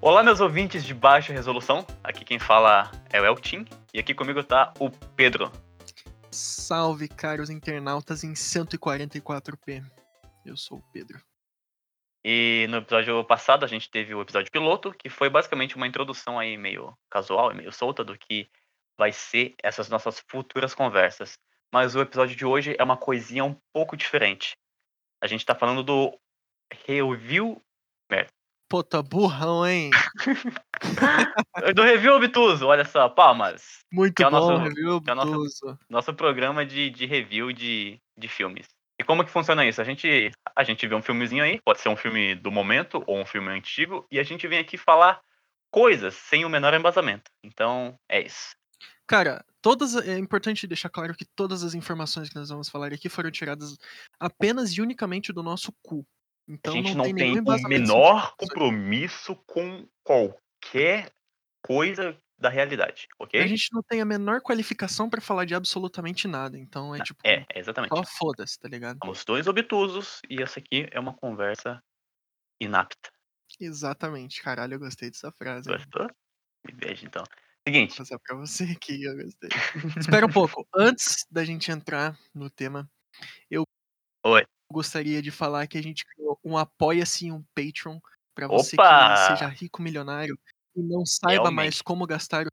Olá, meus ouvintes de baixa resolução. Aqui quem fala é o Eltim e aqui comigo tá o Pedro. Salve, caros internautas em 144p. Eu sou o Pedro. E no episódio passado a gente teve o episódio piloto, que foi basicamente uma introdução aí meio casual e meio solta do que vai ser essas nossas futuras conversas. Mas o episódio de hoje é uma coisinha um pouco diferente. A gente tá falando do review. Merda. Pô, tá burrão, hein? do review obtuso, olha só, palmas. Muito Que é o bom, nosso- review é o nosso- obtuso. Nosso programa de, de review de, de filmes. E como que funciona isso? A gente, a gente vê um filmezinho aí, pode ser um filme do momento ou um filme antigo, e a gente vem aqui falar coisas sem o menor embasamento. Então, é isso. Cara, todas é importante deixar claro que todas as informações que nós vamos falar aqui foram tiradas apenas e unicamente do nosso cu. Então a gente não, não tem tem o menor compromisso com qualquer coisa da realidade, ok? A gente não tem a menor qualificação pra falar de absolutamente nada. Então é tipo, É, exatamente. só foda-se, tá ligado? Somos dois obtusos e essa aqui é uma conversa inapta. Exatamente, caralho, eu gostei dessa frase. Gostou? Me veja então. Seguinte, Vou passar pra você aqui, eu gostei. Espera um pouco. Antes da gente entrar no tema, eu Oi. Gostaria de falar que a gente criou um Apoia-se e um Patreon pra você Opa! que seja rico milionário e não saiba mais Realmente. como gastar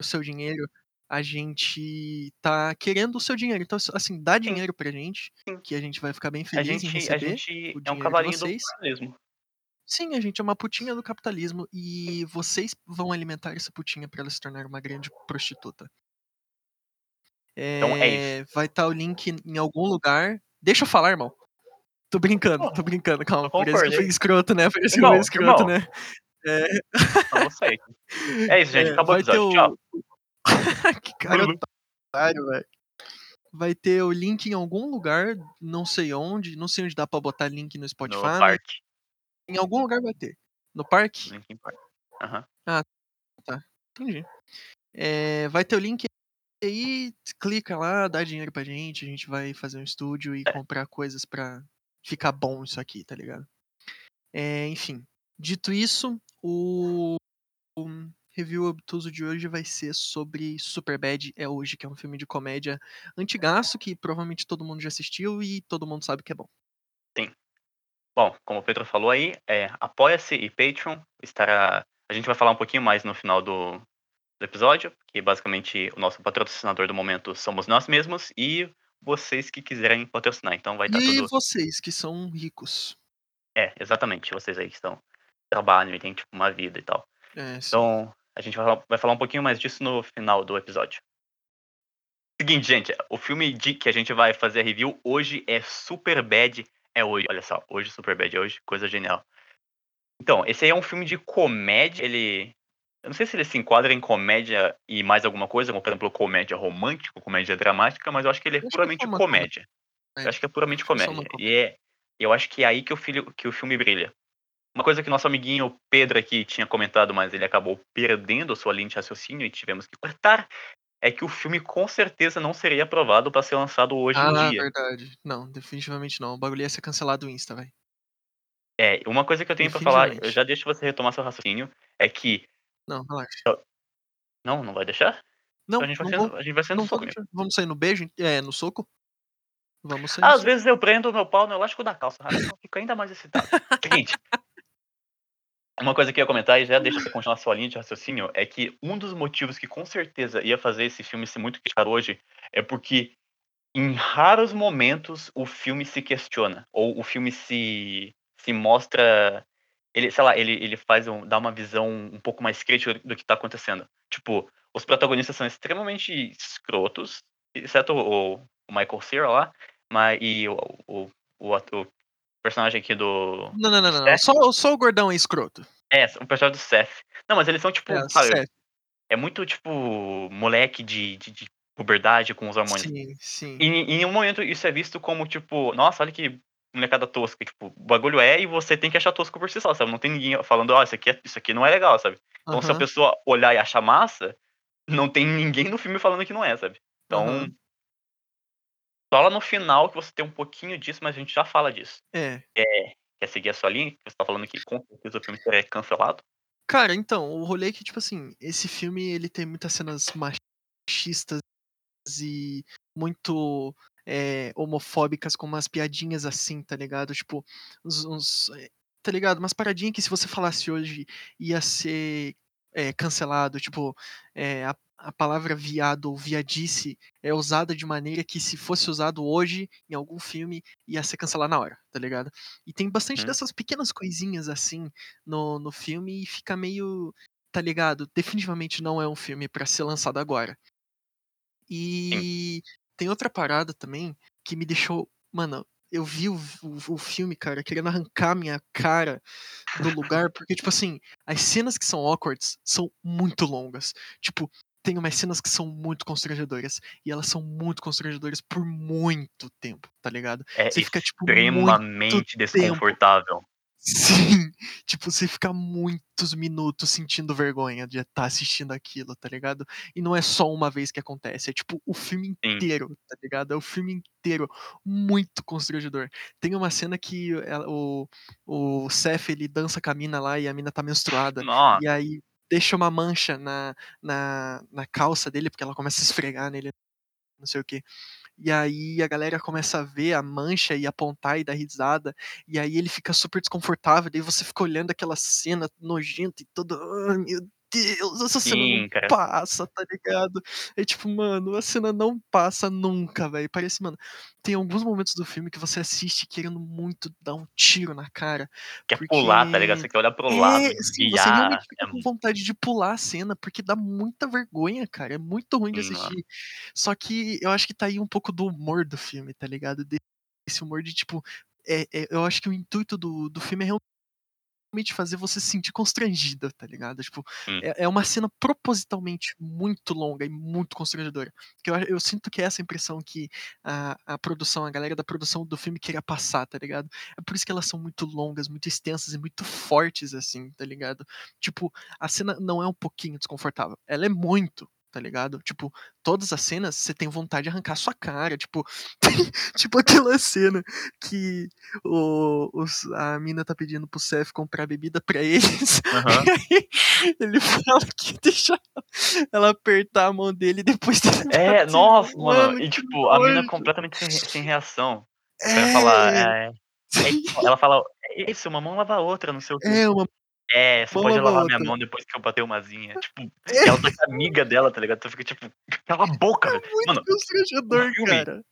o seu dinheiro. A gente tá querendo o seu dinheiro. Então, assim, dá dinheiro pra gente, Sim. que a gente vai ficar bem a feliz em gente, a receber. gente o é um cavalinho do capitalismo. Sim, a gente é uma putinha do capitalismo e vocês vão alimentar essa putinha pra ela se tornar uma grande prostituta. Então é É, Vai estar o link em algum lugar. Deixa eu falar, irmão. Tô brincando, tô brincando, calma. eu Parece que concordei. escroto, né? Parece que eu Irmão, fui escroto, né? É, Não, sei. É isso, gente. é, Acabou o episódio. Tchau. que cara Uhum. otário, velho. Vai ter o link em algum lugar, não sei onde, não sei onde dá pra botar link no Spotify. No mas parque. Em algum lugar vai ter. No parque? Linkin Park. Aham. Entendi. É, vai ter o link aí, clica lá, dá dinheiro pra gente, a gente vai fazer um estúdio e É. comprar coisas pra ficar bom isso aqui, tá ligado? É, enfim, dito isso, o, o review obtuso de hoje vai ser sobre Superbad é hoje, que é um filme de comédia antigaço que provavelmente todo mundo já assistiu e todo mundo sabe que é bom. Bom, como o Pedro falou aí, é, apoia-se e Patreon estará. A gente vai falar um pouquinho mais no final do, do episódio, que basicamente o nosso patrocinador do momento somos nós mesmos e vocês que quiserem patrocinar. Então vai estar e tudo. vocês que são ricos. É, exatamente, vocês aí que estão trabalham e têm tipo uma vida e tal. É, sim. Então, a gente vai falar, vai falar um pouquinho mais disso no final do episódio. Seguinte, gente, o filme de que a gente vai fazer a review hoje é Super Bad. É hoje, olha só, hoje Super Bad é hoje, coisa genial. Então, esse aí é um filme de comédia, ele. Eu não sei se ele se enquadra em comédia e mais alguma coisa, como por exemplo comédia romântica, comédia dramática, mas eu acho que ele é puramente comédia. Eu acho que é puramente comédia. E é, eu acho que é aí que o, filho, que o filme brilha. Uma coisa que nosso amiguinho Pedro aqui tinha comentado, mas ele acabou perdendo a sua linha de raciocínio e tivemos que cortar, é que o filme com certeza não seria aprovado para ser lançado hoje ah, em dia. verdade. Não, definitivamente não. O bagulho ia ser cancelado do Insta, velho. É, uma coisa que eu tenho para falar, eu já deixo você retomar seu raciocínio, é que. Não, relaxa. Não, não vai deixar? Não, Então a gente vai não sendo, a gente vai sendo não soco. Vamos sair no beijo? É, no soco? Vamos sair Às soco. vezes eu prendo o meu pau no elástico da calça, eu fico ainda mais excitado. Seguinte. Uma coisa que eu ia comentar, e já deixa você continuar sua linha de raciocínio, é que um dos motivos que com certeza ia fazer esse filme ser muito criticado hoje é porque em raros momentos o filme se questiona, ou o filme se, se mostra. Ele, sei lá, ele, ele faz um, dá uma visão um pouco mais crítica do que tá acontecendo. Tipo, os protagonistas são extremamente escrotos, exceto o, o Michael Cera lá, mas, e o, o, o, o personagem aqui do. Não, não, não, não. Só, só o gordão é escroto. É, o personagem do Seth. Não, mas eles são, tipo, É, sabe, é muito, tipo, moleque de, de, de puberdade com os hormônios. Sim, sim. E em um momento isso é visto como, tipo, nossa, olha que molecada tosca. Tipo, o bagulho é e você tem que achar tosco por si só, sabe? Não tem ninguém falando, ó, isso, aqui é, isso aqui não é legal, sabe? Então se a pessoa olhar e achar massa, não tem ninguém no filme falando que não é, sabe? Então. Aham. Só lá no final que você tem um pouquinho disso, mas a gente já fala disso. É. Quer seguir a sua linha? Você tá falando que com certeza o filme é cancelado? Cara, então, o rolê é que, tipo assim, esse filme ele tem muitas cenas machistas e muito é, homofóbicas, com umas piadinhas assim, tá ligado? Tipo, uns, uns, eh, Tá ligado? Umas paradinhas que se você falasse hoje ia ser é, cancelado. Tipo, é, a, a palavra viado ou viadice é usada de maneira que se fosse usado hoje em algum filme ia ser cancelado na hora, tá ligado? E tem bastante Hum. dessas pequenas coisinhas assim no, no filme e fica meio, tá ligado? Definitivamente não é um filme pra ser lançado agora. E tem outra parada também que me deixou, mano, eu vi o, o, o filme, cara, querendo arrancar minha cara do lugar, porque, tipo assim, as cenas que são awkwards são muito longas. Tipo, tem umas cenas que são muito constrangedoras. E elas são muito constrangedoras por muito tempo, tá ligado? É Você fica, tipo, extremamente desconfortável. Sim, tipo, você fica muitos minutos sentindo vergonha de estar assistindo aquilo, tá ligado? E não é só uma vez que acontece, é tipo o filme Sim. inteiro, tá ligado? É o filme inteiro, muito constrangedor. Tem uma cena que ela- o, o Seth, ele dança com a mina lá e a mina tá menstruada, Nossa, e aí deixa uma mancha na, na, na calça dele, porque ela começa a esfregar nele, não sei o que. E aí a galera começa a ver a mancha e apontar e dar risada. E aí ele fica super desconfortável. Daí você fica olhando aquela cena nojenta e todo. Ai, meu Deus, essa cena Sim, não cara. passa, tá ligado? É tipo, mano, a cena não passa nunca, velho. Parece, mano. Tem alguns momentos do filme que você assiste querendo muito dar um tiro na cara. Quer porque- pular, tá ligado? Você quer olhar pro lado, É, sim, você desviar. realmente fica É com vontade de pular a cena, porque dá muita vergonha, cara. É muito ruim de mano. assistir. Só que eu acho que tá aí um pouco do humor do filme, tá ligado? Esse humor de tipo. É, é- eu acho que o intuito do, do filme é realmente fazer você se sentir constrangida, tá ligado? Tipo, Sim. é, é uma cena propositalmente muito longa e muito constrangedora. Que eu, eu sinto que é essa impressão que a, a produção, a galera da produção do filme queria passar, tá ligado? É por isso que elas são muito longas, muito extensas e muito fortes, assim, tá ligado? Tipo, a cena não é um pouquinho desconfortável, ela é muito, tá ligado? Tipo, todas as cenas você tem vontade de arrancar sua cara, tipo, tipo aquela cena que o, os- a mina tá pedindo pro Seth comprar bebida pra eles. E aí ele fala que deixa ela apertar a mão dele e depois É, bater. nossa, mano. E tipo, a mina completamente sem, sem reação. Pra É, falar, é, é, ela fala, é isso, uma mão lava a outra, não sei o que. é uma É, você pode lavar minha outra. mão depois que eu bater umazinha. Tipo, É. ela tá com a amiga dela, tá ligado? Tu fica tipo, cala a boca, velho. muito Mano, constrangedor, cara.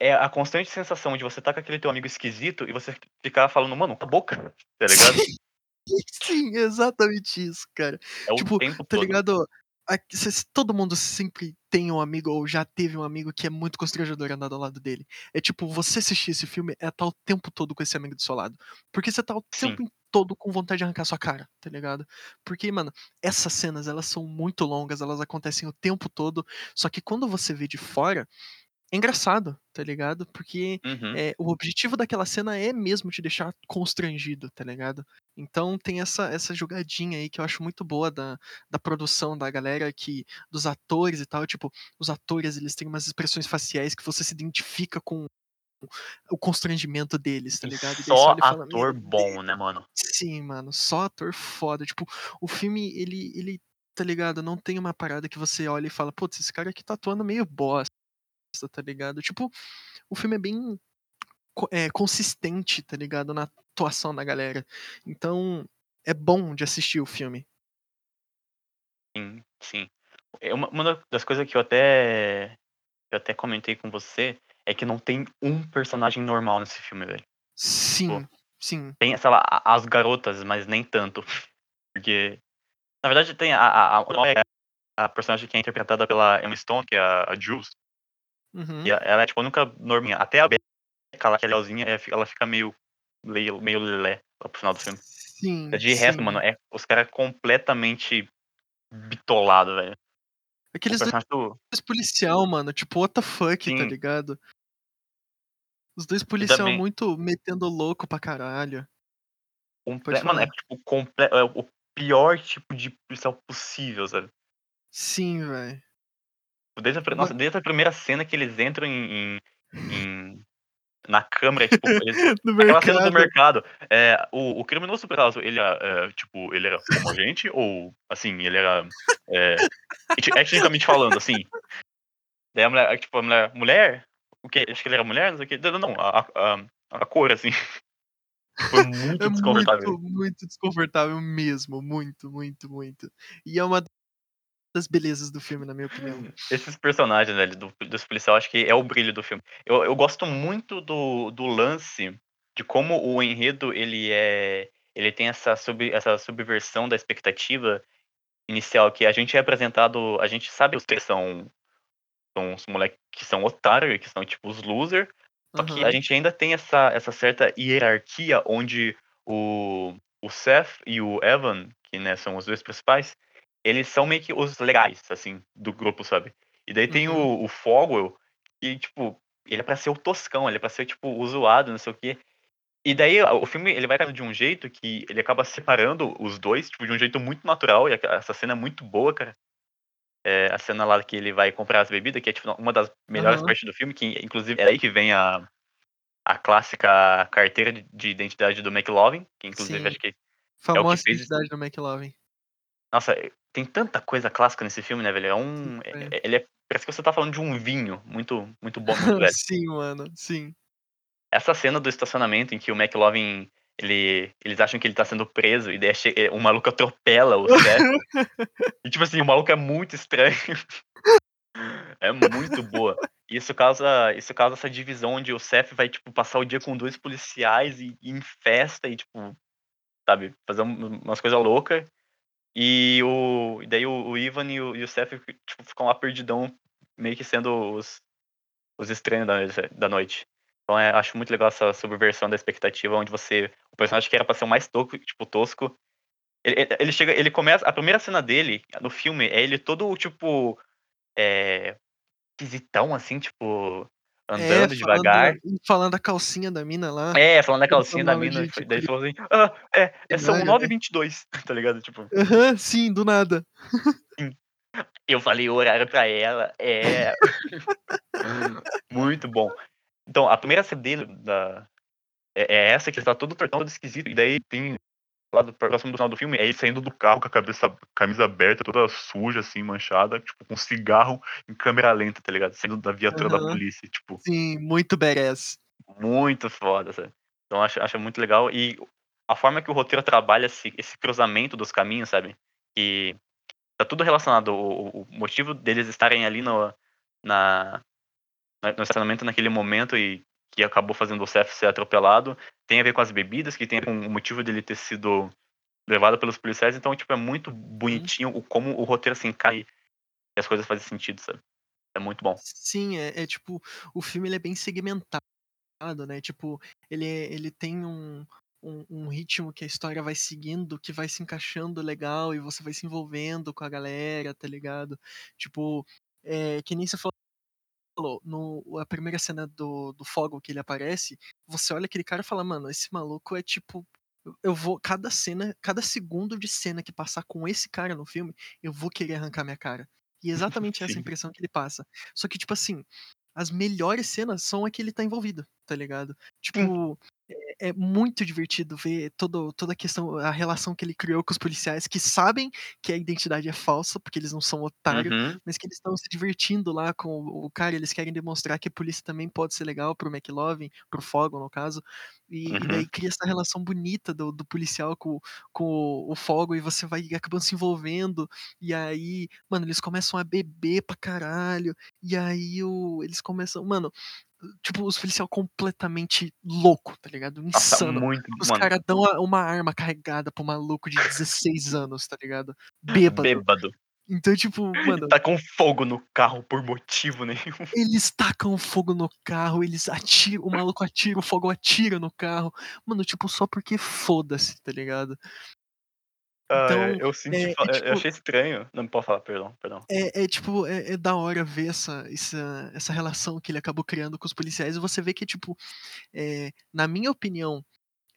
é a constante sensação de você tá com aquele teu amigo esquisito e você ficar falando, mano, cala a boca, tá ligado? Sim, exatamente isso, cara. É o Tipo, tempo Tá todo. ligado? Todo mundo sempre tem um amigo ou já teve um amigo que é muito constrangedor andar ao lado dele. É tipo, você assistir esse filme é estar o tempo todo com esse amigo do seu lado. Porque você tá o Sim. tempo todo com vontade de arrancar sua cara, tá ligado? Porque, mano, essas cenas, elas são muito longas, elas acontecem o tempo todo. Só que quando você vê de fora, é engraçado, tá ligado? Porque Uhum. é, o objetivo daquela cena é mesmo te deixar constrangido, tá ligado? Então tem essa, essa jogadinha aí que eu acho muito boa da, da produção da galera, que dos atores e tal. Tipo, os atores eles têm umas expressões faciais que você se identifica com o constrangimento deles, tá ligado? Só fala, ator "Meu bom, né, mano? Sim, mano, só ator foda. Tipo, o filme, ele, ele, tá ligado? Não tem uma parada que você olha e fala, putz, esse cara aqui tá atuando meio bosta, tá ligado? Tipo, o filme é bem é, consistente, tá ligado? Na atuação da galera. Então, é bom de assistir o filme. Sim, sim. É uma, uma da- das coisas que eu até eu até comentei com você é que não tem um personagem normal nesse filme, velho. Sim, sim. Tem, sei lá, as garotas, mas nem tanto. Porque, na verdade, tem a, a, a, a personagem que é interpretada pela Emma Stone, que é a, a Jules. Uhum. E ela é, tipo, a única norminha. Até a Becca, lá, que é legalzinha, é- ela fica meio, meio, meio lelé pro final do filme. Sim. De resto, sim. mano, é os caras completamente bitolados, velho. Aqueles dois do... policial, mano, tipo, what the fuck, tá Sim. ligado? Os dois policial também- muito metendo louco pra caralho. Comple... Mano, é tipo comple... é o pior tipo de policial possível, sabe? Sim, velho. Desde a, nossa, desde a primeira cena que eles entram em, em, em, na câmera, tipo, eles, aquela cena do mercado. É, o, o criminoso, por acaso, ele era, é, tipo, ele era como a gente? Ou, assim, ele era, é, etnicamente falando, assim? Daí a mulher, tipo, a mulher, mulher? O quê? Acho que ele era mulher? Não sei o quê. Não, não, a, a, a cor, assim. Foi muito É desconfortável. muito, muito desconfortável mesmo. Muito, muito, muito. E é uma das belezas do filme, na minha opinião. Esses personagens, né, do, dos policiais, acho que é o brilho do filme. Eu, eu gosto muito do, do lance de como o enredo, ele é... Ele tem essa, sub, essa subversão da expectativa inicial, que a gente é apresentado... A gente sabe os que são, são os moleques que são otários, que são, tipo, os loser, só que a gente ainda tem essa, essa certa hierarquia onde o, o Seth e o Evan, que né, são os dois principais, eles são meio que os legais, assim, do grupo, sabe? E daí tem Uhum. o, o Fogwell, que, tipo, ele é pra ser o toscão, ele é pra ser, tipo, o zoado, não sei o quê. E daí o filme, ele vai de um jeito que ele acaba separando os dois, tipo, de um jeito muito natural, e essa cena é muito boa, cara. É a cena lá que ele vai comprar as bebidas, que é, tipo, uma das melhores Aham. partes do filme, que, inclusive, é aí que vem a, a clássica carteira de, de identidade do McLovin, que inclusive Sim. acho que Famosa fez- identidade do McLovin. Nossa, tem tanta coisa clássica nesse filme, né, velho? É um. Sim, é- Ele é. Parece que você tá falando de um vinho muito, muito bom, muito velho. sim, mano. Sim. Essa cena do estacionamento em que o McLovin. Ele, eles acham que ele tá sendo preso e daí che- é, o maluco atropela o Seth. e tipo assim, o maluco é muito estranho. é muito boa. Isso causa, isso causa essa divisão onde o Seth vai, tipo, passar o dia com dois policiais e, e em festa e, tipo, sabe, fazer um- umas coisas loucas. E o. Daí o, o Ivan e o, e o Seth tipo, ficam lá perdidão, meio que sendo os, os estranhos da, da noite. Então é, acho muito legal essa subversão da expectativa, onde você. O personagem que era pra ser o mais tosco, tipo, tosco. Ele, ele- chega. Ele começa. A primeira cena dele, no filme, é ele todo, tipo. É. Esquisitão, assim, tipo. Andando é, devagar. Falando, falando da calcinha da mina lá. É, falando da ele calcinha da mina. tipo, daí ele falou assim: Ah, é, é são né? 9h22, tá ligado? Tipo. Sim, do nada. Eu falei o horário pra ela, é. Muito bom. Então, a primeira cena dele da... é, é essa que está todo tortão, todo esquisito. E daí tem, lá do próximo do final do filme, é ele saindo do carro com a cabeça, camisa aberta, toda suja, assim, manchada, tipo, com cigarro em câmera lenta, tá ligado? Saindo da viatura da Aham. polícia, tipo, Sim, muito badass. muito foda, sabe? Então, acho, acho muito legal. E a forma que o roteiro trabalha esse, esse cruzamento dos caminhos, sabe? Que tá tudo relacionado. O, o motivo deles estarem ali no, na, no estacionamento naquele momento e que acabou fazendo o Seth ser atropelado tem a ver com as bebidas, que tem com o motivo dele ter sido levado pelos policiais. Então, tipo, é muito bonitinho o como o roteiro se encai e as coisas fazem sentido, sabe? É muito bom. Sim, é, é tipo, o filme ele é bem segmentado, né? Tipo, ele, ele tem um, um, um ritmo que a história vai seguindo, que vai se encaixando legal e você vai se envolvendo com a galera, tá ligado? Tipo, é, que nem você falou, no, a primeira cena do, do Fogo que ele aparece, você olha aquele cara e fala, mano, esse maluco é tipo. eu- vou. Cada cena, cada segundo de cena que passar com esse cara no filme, eu vou querer arrancar minha cara. E é exatamente essa impressão que ele passa. Só que, tipo assim, as melhores cenas são a que ele tá envolvido, tá ligado? Tipo, é muito divertido ver todo, toda a questão, a relação que ele criou com os policiais que sabem que a identidade é falsa, porque eles não são otários, Uhum. mas que eles estão se divertindo lá com o o cara, eles querem demonstrar que a polícia também pode ser legal pro McLovin, pro Fogo, no caso. E, e Uhum. daí cria essa relação bonita do, do policial com, com o, o e você vai acabando se envolvendo. E aí, mano, eles começam a beber pra caralho. E aí o, eles começam. Mano, tipo, os policiais completamente louco, tá ligado? Nossa, Insano. muito. Os caras dão uma arma carregada pro maluco de 16 anos, tá ligado? Bêbado. bêbado. Então, tipo, mano, Tá com fogo no carro por motivo nenhum. eles tacam fogo no carro, eles atiram, o maluco atira, o fogo atira no carro. Mano, tipo, só porque foda-se, tá ligado? Ah, Então, é, eu senti. é, é eu tipo, achei estranho. Não pode falar, perdão, perdão. é, é tipo, é, é da hora ver essa, essa, essa relação que ele acabou criando com os policiais e você vê que, tipo, é, na minha opinião,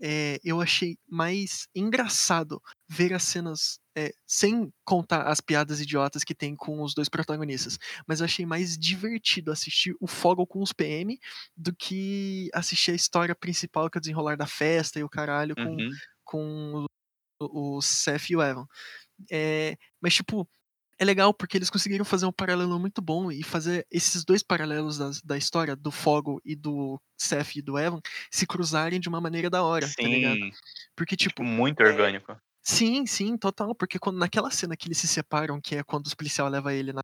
é, eu achei mais engraçado ver as cenas é, sem contar as piadas idiotas que tem com os dois protagonistas, mas eu achei mais divertido assistir o Fogo com os PM do que assistir a história principal que é o desenrolar da festa e o caralho com, Uhum. com o, o Seth e o Evan. É, mas, tipo, é legal porque eles conseguiram fazer um paralelo muito bom e fazer esses dois paralelos da, da história, do Fogo e do Seth e do Evan, se cruzarem de uma maneira da hora, tá ligado? Sim, Porque, tipo, tipo, muito é, orgânico. sim, sim, total. Porque quando, naquela cena que eles se separam, que é quando os policiais levam ele na.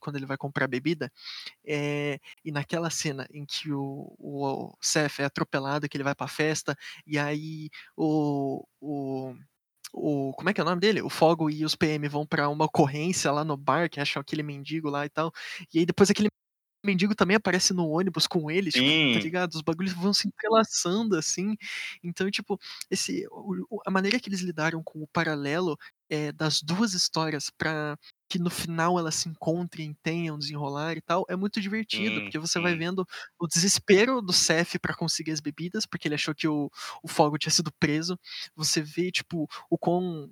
Quando ele vai comprar bebida, é, e naquela cena em que o, o Seth é atropelado, que ele vai pra festa, e aí o, o, o. Como é que é o nome dele? O Fogo e os PM vão pra uma ocorrência lá no bar, que acham aquele mendigo lá e tal. E aí depois aquele mendigo também aparece no ônibus com eles, tipo, tá ligado? Os bagulhos vão se entrelaçando assim. Então, tipo, esse, a maneira que eles lidaram com o paralelo é, das duas histórias pra que no final elas se encontrem, tenham desenrolar e tal, é muito divertido, sim, porque você vai vendo o desespero do Seth pra conseguir as bebidas, porque ele achou que o, o Fogo tinha sido preso. Você vê, tipo, o quão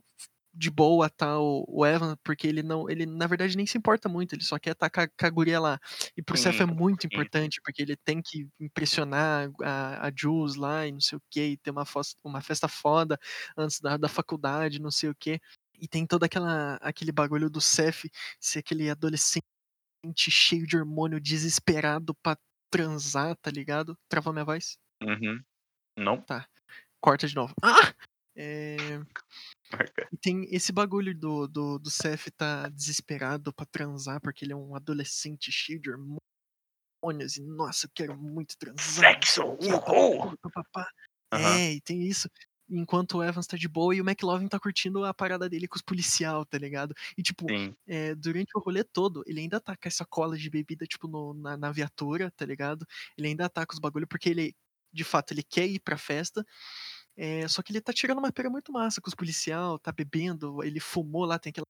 de boa tá o, o Evan, porque ele não, ele na verdade nem se importa muito, ele só quer estar com a, guria lá. E pro Seth é muito importante, porque ele tem que impressionar a, a Jules lá e não sei o que, ter uma, uma festa foda antes da, da faculdade, não sei o que. E tem todo aquela, aquele bagulho do Seth ser aquele adolescente cheio de hormônio, desesperado pra transar, tá ligado? Travou minha voz? Uhum. Não, Corta de novo. Ah! É... E tem esse bagulho do, do, do Seth tá desesperado pra transar, porque ele é um adolescente cheio de hormônios, e nossa, eu quero muito transar. Sexo! Uhul! papapá. É, e tem isso. Enquanto o Evans tá de boa e o McLovin tá curtindo a parada dele com os policial, tá ligado? E, tipo, é, durante o rolê todo, ele ainda tá com essa cola de bebida, tipo, no- na, na viatura, tá ligado? Ele ainda tá com os bagulho, porque ele, de fato, ele quer ir pra festa. é, só que ele tá tirando uma pera muito massa com os policial, tá bebendo, ele fumou lá, tem aquela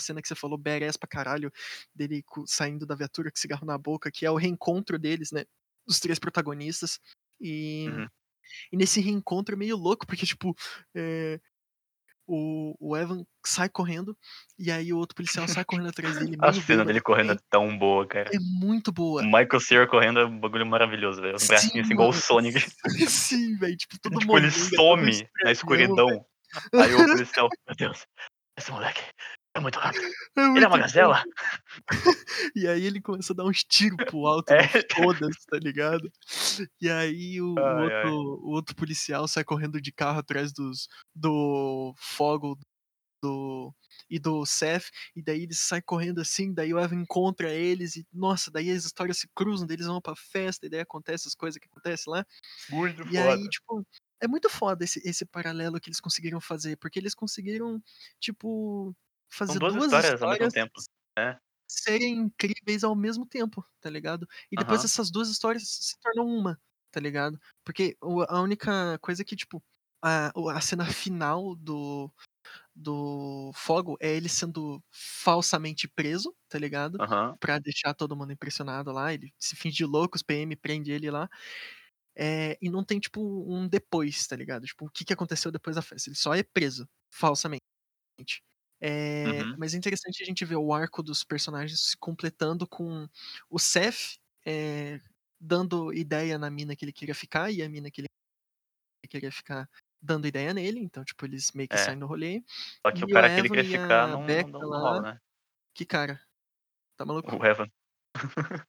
cena que você falou, badass pra caralho, dele saindo da viatura com cigarro na boca, que é o reencontro deles, né? Dos três protagonistas. E, Uhum. E nesse reencontro é meio louco, porque, tipo, é, o, o Evan sai correndo, e aí o outro policial sai correndo atrás dele, A cena dele correndo é tão boa, cara. É muito boa. O Michael Cera correndo é um bagulho maravilhoso, velho. Os bracinhos Sim, assim, igual o. Sonic. Sim, velho. Tipo, todo tipo, ele molenga, todo some na escuridão. Aí o policial, meu Deus, esse moleque é muito rápido. É Ele é muito uma gazela? E aí ele começa a dar uns tiros pro alto, É. no foda-se, tá ligado? E aí o, o Ai, outro, ai. o outro policial sai correndo de carro atrás dos, do Fogo do, e do Seth, e daí eles saem correndo assim, daí o Evan encontra eles, e nossa, daí as histórias se cruzam, daí eles vão pra festa, e daí acontece as coisas que acontecem lá. Muito E foda. aí, tipo, é muito foda esse, esse paralelo que eles conseguiram fazer, porque eles conseguiram, tipo, fazer duas duas histórias ao mesmo histórias tempo. É. serem incríveis ao mesmo tempo, tá ligado? E depois essas duas histórias se tornam uma, tá ligado? Porque a única coisa que, tipo, a, a cena final do, do Fogo é ele sendo falsamente preso, tá ligado? Aham. Pra deixar todo mundo impressionado lá. Ele se finge de louco, os PM prende ele lá. É, e não tem, tipo, um depois, tá ligado? Tipo, o que, que aconteceu depois da festa? Ele só é preso, falsamente. É, Uhum. Mas é interessante a gente ver o arco dos personagens se completando com o Seth é, dando ideia na mina que ele queria ficar e a mina que ele queria ficar dando ideia nele. Então, tipo, eles meio que É. saem no rolê. Só que E o o cara que ele Evan quer e ficar não, não, Becca não lá. rola, né? Que cara? Tá maluco? O Evan.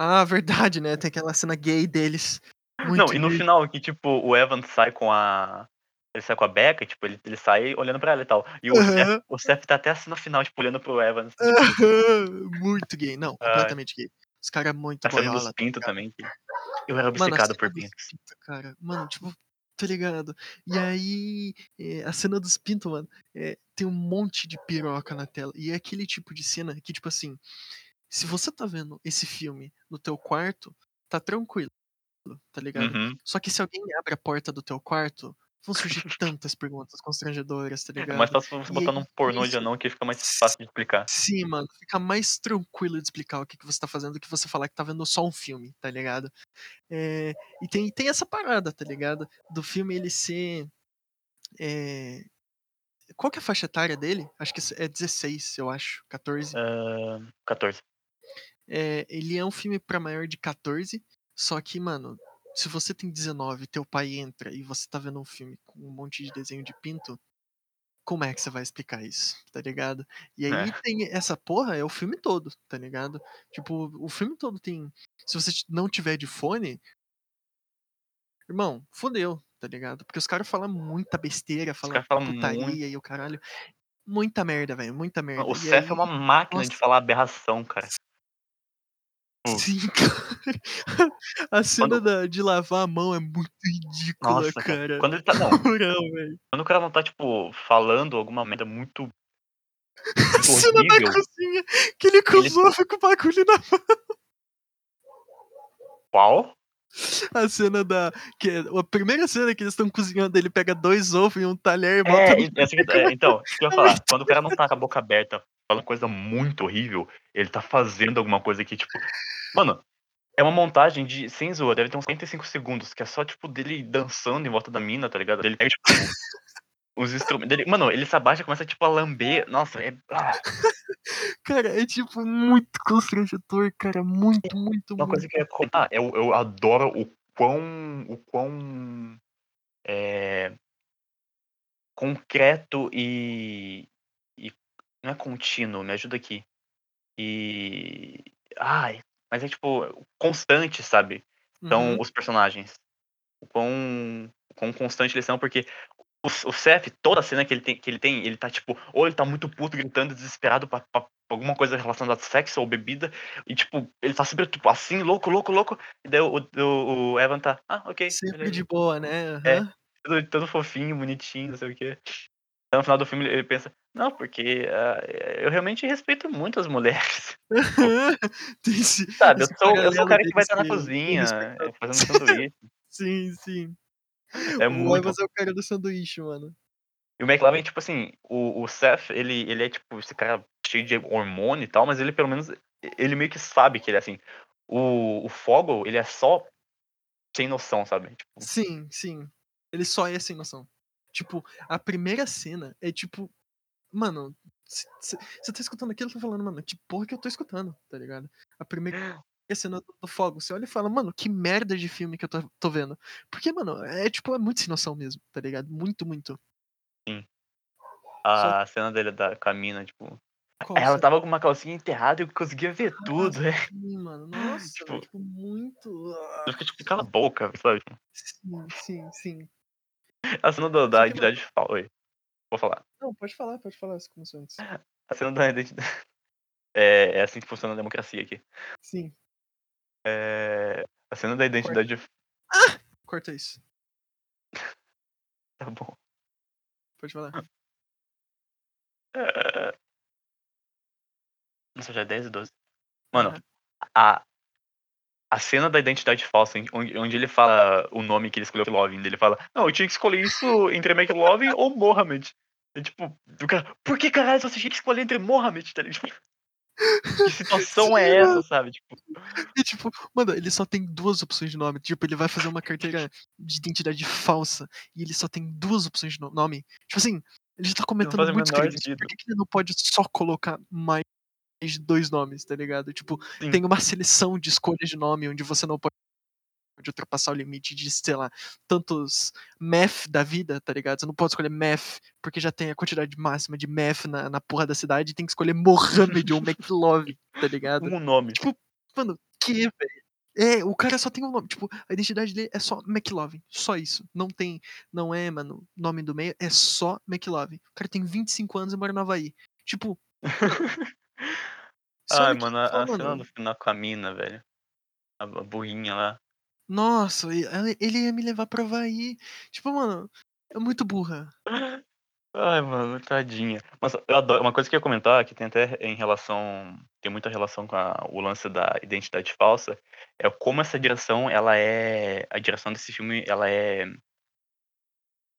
Ah, verdade, né? Tem aquela cena gay deles. Muito Não, e no final que, tipo, o Evan sai com a. Ele sai com a Becca, tipo, ele, ele sai olhando pra ela e tal. E o, Seth, Aham. o Seth tá até assim no final, tipo, olhando pro Evan. assim, tipo, Muito gay. Não, completamente gay. Os caras é muito a cena dos boiola. tá pintos ligado? também. Que... Eu era Mano, obcecado cena por pintos. pintos, cara. Mano, tipo, tá ligado? E aí, é, a cena dos pintos, mano, é, tem um monte de piroca na tela. E é aquele tipo de cena que, tipo assim, se você tá vendo esse filme no teu quarto, tá tranquilo, tá ligado? Uhum. Só que se alguém abre a porta do teu quarto, Vão surgir tantas perguntas constrangedoras, tá É ligado? mais fácil você botar num pornô de isso anão que fica mais fácil de explicar. Sim, mano, fica mais tranquilo de explicar o que, que você tá fazendo do que você falar que tá vendo só um filme, tá ligado? É, e tem, tem essa parada, tá ligado? Do filme ele ser. é, Qual que é a faixa etária dele? Acho que é 16, eu acho. 14. Ah, 14. É, ele é um filme pra maior de 14, só que, mano, se você tem 19, teu pai entra e você tá vendo um filme com um monte de desenho de pinto, como é que você vai explicar isso, tá ligado? E aí É. tem essa porra, é o filme todo, tá ligado? Tipo, o filme todo tem. Se você não tiver de fone, irmão, fodeu, tá ligado? Porque os caras falam muita besteira, falam falam putaria muito. e o caralho. Muita merda, velho, muita merda. O E Seth aí, é uma máquina de nossa. falar aberração, cara. Tipo, Sim, cara. A cena Quando- da- de lavar a mão é muito ridícula, Nossa, cara. cara. Quando ele tá. Não, moral, quando o cara não tá, tipo, falando alguma merda muito. A cena da cozinha, que ele cruzou com o bagulho na Qual? A cena da. Que é a primeira cena que eles estão cozinhando, ele pega dois ovos e um talher e bota É, no. é, então, isso que eu ia falar. Quando o cara não tá com a boca aberta falando coisa muito horrível, ele tá fazendo alguma coisa que, tipo. Mano, é uma montagem de. Sem zoa, deve ter uns 45 segundos, que é só, tipo, dele dançando em volta da mina, tá ligado? Ele pega, tipo. os instrumentos. Dele, mano, ele se abaixa e começa, tipo, a lamber. Nossa, é. ah, Cara, é tipo muito constrangedor, cara. Muito, muito, uma muito. coisa que eu ia eu, eu adoro o quão. O quão. É, concreto e. Não é contínuo, me ajuda aqui. E. Ai, mas é tipo. Constante, sabe? São Uhum. os personagens. O quão, o quão constante eles são, porque o, o Seth, toda a cena que ele, tem, que ele tem, ele tá tipo, ou ele tá muito puto, gritando, desesperado pra, pra alguma coisa relacionada a sexo ou bebida, e tipo, ele tá sempre tipo, assim, louco, louco, louco, e daí o, o, o Evan tá, ah, ok, Sempre beleza. de boa, né? É. Aham. Todo, todo fofinho, bonitinho, não sei o quê. Então, no final do filme ele pensa, não, porque ah, eu realmente respeito muito as mulheres. Sabe, eu sou, eu sou o cara que vai estar na cozinha, fazendo sanduíche. Sim, sim. É o muito Evans é o cara do sanduíche, mano. E o McLaren, tipo assim, o, o Seth, ele, ele é tipo esse cara cheio de hormônio e tal, mas ele pelo menos, ele meio que sabe que ele é assim. O, o Fogel, ele é só sem noção, sabe? Tipo, Sim, sim. Ele só é sem noção. Tipo, a primeira cena é tipo. Mano, você tá escutando aquilo e tá falando, mano, que porra que eu tô escutando, tá ligado? A primeira cena do, do fogo, você olha e fala, mano, que merda de filme que eu tô, tô vendo. Porque, mano, é tipo, é muito sem noção mesmo, tá ligado? Muito, muito. a cena dele da Camina, tipo. Qual Ela cena? tava com uma calcinha enterrada e eu conseguia ver tudo, né? Sim, mano. Nossa, Tipo- tipo, muito. ah, Eu fico tipo, cala a boca, sabe? Sim, sim, sim. A cena do- da identidade falsa. Oi. Vou falar. Não, pode falar, pode falar, você começou antes. A cena da identidade. É, é assim que funciona a democracia aqui. Sim, É, a cena da identidade. corta isso. Tá bom. Pode falar. É... Nossa, já é 10 e 12. Mano, a, a cena da identidade falsa, onde, ele fala o nome que ele escolheu McLovin, ele fala, não, eu tinha que escolher isso entre McLovin ou Mohammed. E, tipo, o cara, por que caralho você tinha que escolher entre Mohammed, tá ligado? Que situação Sim, é mano. essa, sabe? Tipo, E, tipo, mano, ele só tem duas opções de nome. Tipo, ele vai fazer uma carteira de identidade falsa e ele só tem duas opções de no- nome. Tipo assim, ele já tá cometendo faz o muitos menor crimes. sentido. Por que, que ele não pode só colocar mais de dois nomes, tá ligado? Tipo, Sim. tem uma seleção de escolhas de nome onde você não pode ultrapassar o limite de, sei lá, tantos meth da vida, tá ligado? Você não pode escolher meth, porque já tem a quantidade máxima de meth na, na porra da cidade, e tem que escolher Mohammed ou McLovin, tá ligado? um nome. Tipo, mano, que, velho? É, o cara só tem um nome. Tipo, a identidade dele é só McLovin. Só isso. Não tem. Não é, mano, nome do meio. É só McLovin. O cara tem 25 anos e mora no Havaí. Tipo. Ai, mano, e a, a cena do final com a mina, velho. A, a burrinha lá. Nossa, ele ia me levar pra Havaí. Tipo, mano, é muito burra. Ai, mano, tadinha. Mas eu adoro. Uma coisa que eu ia comentar, que tem até em relação. Tem muita relação com a- o lance da identidade falsa, é como essa direção, ela é. A direção desse filme, ela é.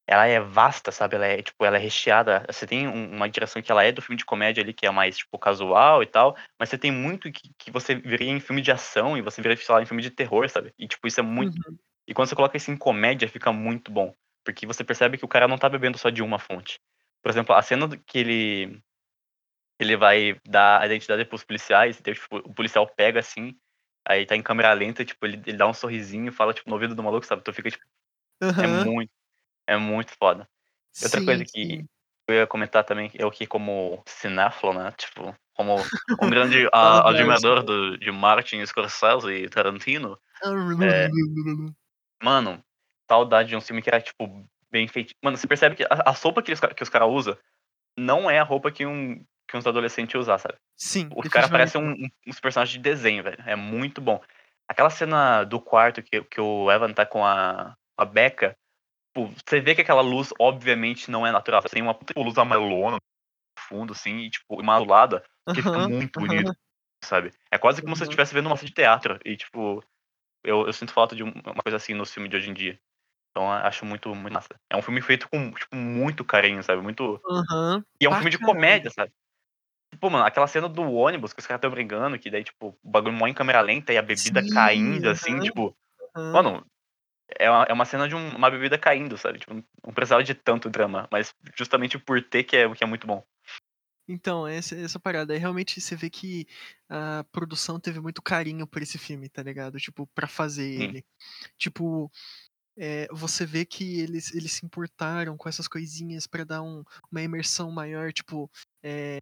Ela é vasta, sabe? Ela é, tipo, ela é recheada. Você tem um- uma direção que ela é do filme de comédia ali, que é mais, tipo, casual e tal, mas você tem muito que, que você veria em filme de ação e você veria, sei lá, em filme de terror, sabe? E, tipo, isso é muito. Uhum. E quando você coloca isso em comédia, fica muito bom. Porque você percebe que o cara não tá bebendo só de uma fonte. Por exemplo, a cena que ele. Ele vai dar a identidade pros policiais, então, tipo, o policial pega assim, aí tá em câmera lenta, tipo, ele, ele dá um sorrisinho e fala, tipo, no ouvido do maluco, sabe? Então fica, tipo, é Aham. muito, é muito foda. Outra coisa Sim, que sim. eu ia comentar também, eu que como cinéfilo, né? Tipo, como um grande ah, Fala admirador Verso. do, de Martin Scorsese e Tarantino, É. mano, saudade de um filme que era, tipo, bem feito. Mano, você percebe que a, a roupa que que os caras usam não é a roupa que, um, que uns adolescentes usam, sabe? Sim, Os caras parecem um- um- uns personagens de desenho, velho. É muito bom. Aquela cena do quarto que, que o Evan tá com a, a Becca, tipo, você vê que aquela luz, obviamente, não é natural. Tem uma luz amarelona no fundo, assim, e, tipo, imaculada, que fica muito bonito, sabe? É quase como se você aham. estivesse vendo uma peça de teatro. E, tipo, eu, eu sinto falta de um- uma coisa assim no filme de hoje em dia. Então, acho muito, muito massa. É um filme feito com, tipo, muito carinho, sabe? Muito. E é um Pra filme de comédia, sabe? Tipo, mano, aquela cena do ônibus que os caras estão brigando, que daí, tipo, o bagulho mó em câmera lenta e a bebida Sim, caindo, assim, tipo. Mano, é uma, é uma cena de um- uma bebida caindo, sabe? Tipo, não precisava de tanto drama, mas justamente por ter que é, que é muito bom. Então, essa, essa parada. Aí realmente você vê que a produção teve muito carinho por esse filme, tá ligado? Tipo, pra fazer Sim. ele. Tipo, é, você vê que eles, eles se importaram com essas coisinhas pra dar um- uma imersão maior, tipo, é,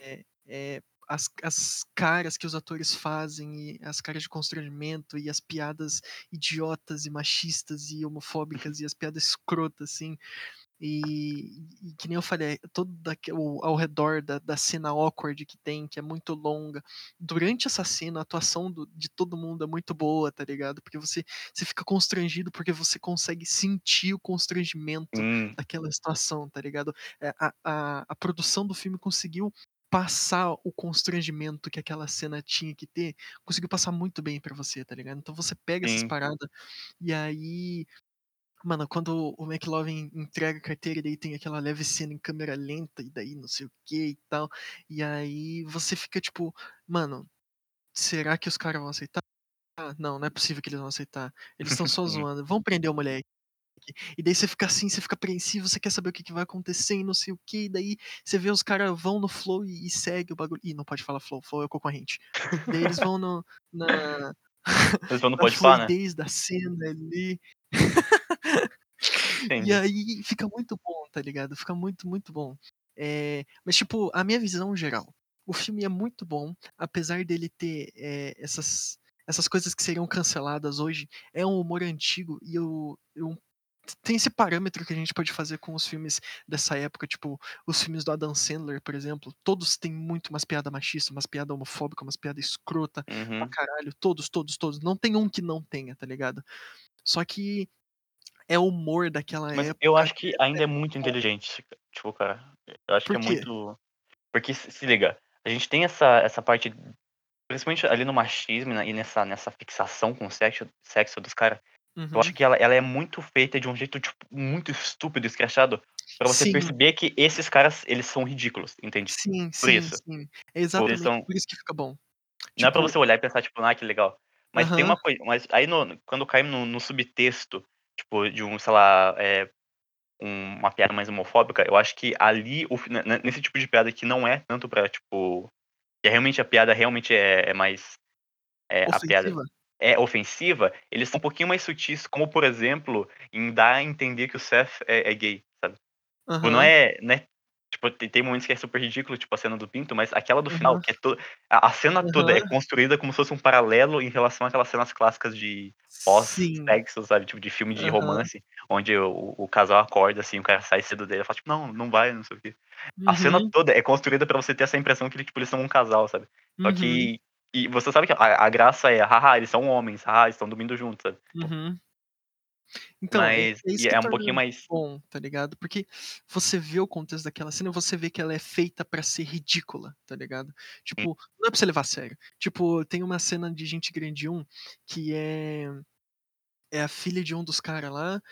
é, é, as, as caras que os atores fazem, e as caras de constrangimento, e as piadas idiotas e machistas e homofóbicas, e as piadas escrotas, assim. E, e que nem eu falei, todo daqui, o, ao redor da, da cena awkward que tem, que é muito longa. Durante essa cena, a atuação do- de todo mundo é muito boa, tá ligado? Porque você, você fica constrangido porque você consegue sentir o constrangimento Sim, daquela situação, tá ligado? É, A, a, a produção do filme conseguiu passar o constrangimento que aquela cena tinha que ter, conseguiu passar muito bem pra você, tá ligado? Então você pega essas sim. paradas e aí Mano, quando o McLovin entrega a carteira, e daí tem aquela leve cena em câmera lenta, e daí não sei o que e tal. E aí você fica tipo, mano, será que os caras vão aceitar? Ah, não, não é possível que eles vão aceitar. Eles estão só zoando. Vão prender o moleque. E daí você fica assim, você fica apreensivo, você quer saber o que, que vai acontecer e não sei o que. E daí você vê os caras vão no flow e, e segue o bagulho. Ih, não pode falar flow, flow é o concorrente. Daí eles vão no, na, Mas não na pode falar, né? da cena ali. E aí fica muito bom, tá ligado? Fica muito, muito bom. É, mas, tipo, a minha visão geral. O filme é muito bom, apesar dele ter é, essas, essas coisas que seriam canceladas hoje. É um humor antigo e eu, eu tem esse parâmetro que a gente pode fazer com os filmes dessa época, tipo, os filmes do Adam Sandler, por exemplo, todos têm muito umas piadas machistas, umas piadas homofóbicas, umas piadas escrota pra Uhum. caralho, todos, todos, todos. Não tem um que não tenha, tá ligado? Só que é o humor daquela Mas época. eu acho que ainda é muito inteligente, tipo, cara. Eu acho que é muito. Porque, se liga, a gente tem essa, essa parte, principalmente ali no machismo e nessa, nessa fixação com o sexo, sexo dos caras. Eu Uhum. acho que ela, ela é muito feita de um jeito, tipo, muito estúpido, escrachado, pra você Sim, perceber que esses caras, eles são ridículos, entende? sim, Por sim, isso. sim. Tipo, exatamente são. por isso que fica bom. Não é pra Tipo, você olhar e pensar, tipo, ah, que legal. Mas tem aham, uma coisa. Mas aí no, quando cai no, no subtexto, tipo, de um, sei lá, é, um- uma piada mais homofóbica, eu acho que ali, o fi- n- n- nesse tipo de piada que não é tanto pra, tipo. Que é realmente a piada realmente é, é mais. É, a piada ofensiva. É ofensiva, eles são um pouquinho mais sutis, como por exemplo, em dar a entender que o Seth é, é gay, sabe? Tipo, não é, né? Tipo, tem, tem momentos que é super ridículo, tipo a cena do Pinto, mas aquela do final, aham, que é toda. A, cena toda é construída como se fosse um paralelo em relação àquelas cenas clássicas de pós-sexo, sabe? Tipo, de filme de romance, onde o, o casal acorda, assim, o cara sai cedo dele e fala, tipo, não, não vai, não sei o quê. A cena uhum, toda é construída pra você ter essa impressão que tipo, eles são um casal, sabe? Só uhum, que. E você sabe que a, a graça é, haha, eles são homens, haha, eles estão dormindo juntos, sabe? uhum. Então, é, Mas. é que é um pouquinho mais. bom, tá ligado? Porque você vê o contexto daquela cena, você vê que ela é feita pra ser ridícula, tá ligado? Tipo, não é pra você levar a sério. Tipo, tem uma cena de Gente Grande 1 que é é a filha de um dos caras lá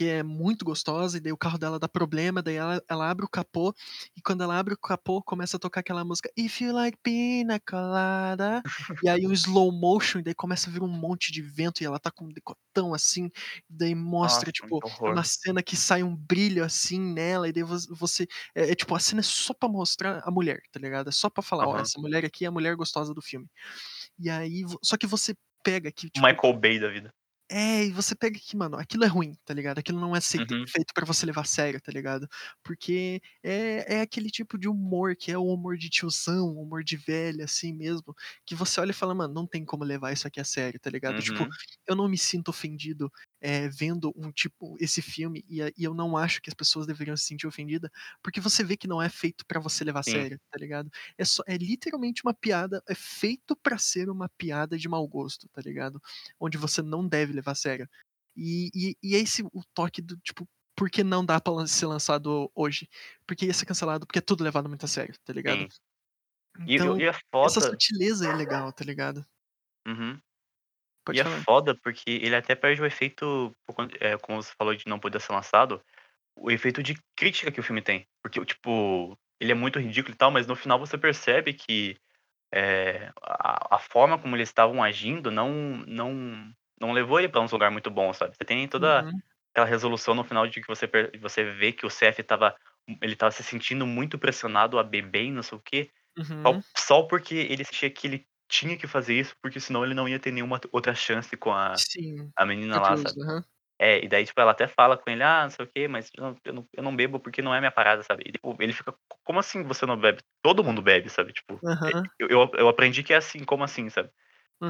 que é muito gostosa, e daí o carro dela dá problema, daí ela, ela abre o capô, e quando ela abre o capô, começa a tocar aquela música If You Like Pina Colada, e aí um slow motion, e daí começa a vir um monte de vento, e ela tá com um decotão assim, e daí mostra, Nossa, tipo, uma cena que sai um brilho assim nela, e daí você. É, é tipo, a cena é só pra mostrar a mulher, tá ligado? É só pra falar, ó, Aham. essa mulher aqui é a mulher gostosa do filme. E aí. Só que você pega que, tipo, Michael Bay da vida. É, e você pega que, mano, aquilo é ruim, tá ligado? Aquilo não é seito- Uhum. feito pra você levar a sério, tá ligado? Porque é, é aquele tipo de humor que é o humor de tiozão, o humor de velha, assim mesmo, que você olha e fala, mano, não tem como levar isso aqui a sério, tá ligado? Tipo, Uhum. eu não me sinto ofendido é, vendo um tipo, esse filme, e, a- e eu não acho que as pessoas deveriam se sentir ofendidas, porque você vê que não é feito pra você levar a Sim. sério, tá ligado? É, só, é literalmente uma piada, é feito pra ser uma piada de mau gosto, tá ligado? Onde você não deve levar a sério. E, e, e é esse o toque do tipo, por que não dá pra lan- ser lançado hoje? Porque ia ser cancelado, porque é tudo levado muito a sério, tá ligado? Sim. E, Então, e é essa sutileza é legal, tá ligado? Uhum. Pode E é falar. foda porque ele até perde o efeito, é, como você falou de não poder ser lançado, o efeito de crítica que o filme tem. Porque, tipo, ele é muito ridículo e tal, mas no final você percebe que é, a, a forma como eles estavam agindo não, não, não levou ele pra um lugar muito bom, sabe? Você tem toda Uhum, aquela resolução no final de que você, você vê que o CF tava, ele tava se sentindo muito pressionado a beber e não sei o quê, só, uhum. só porque ele sentia que ele tinha que fazer isso, porque senão ele não ia ter nenhuma outra chance com a, Sim. a menina a lá, sabe? aham. É, e daí, tipo, ela até fala com ele, ah, não sei o quê, mas eu não, eu não, eu não bebo porque não é minha parada, sabe? E, tipo, ele fica, como assim você não bebe? Todo mundo bebe, sabe? Tipo, é, Aham, eu, eu, eu aprendi que é assim, como assim, sabe?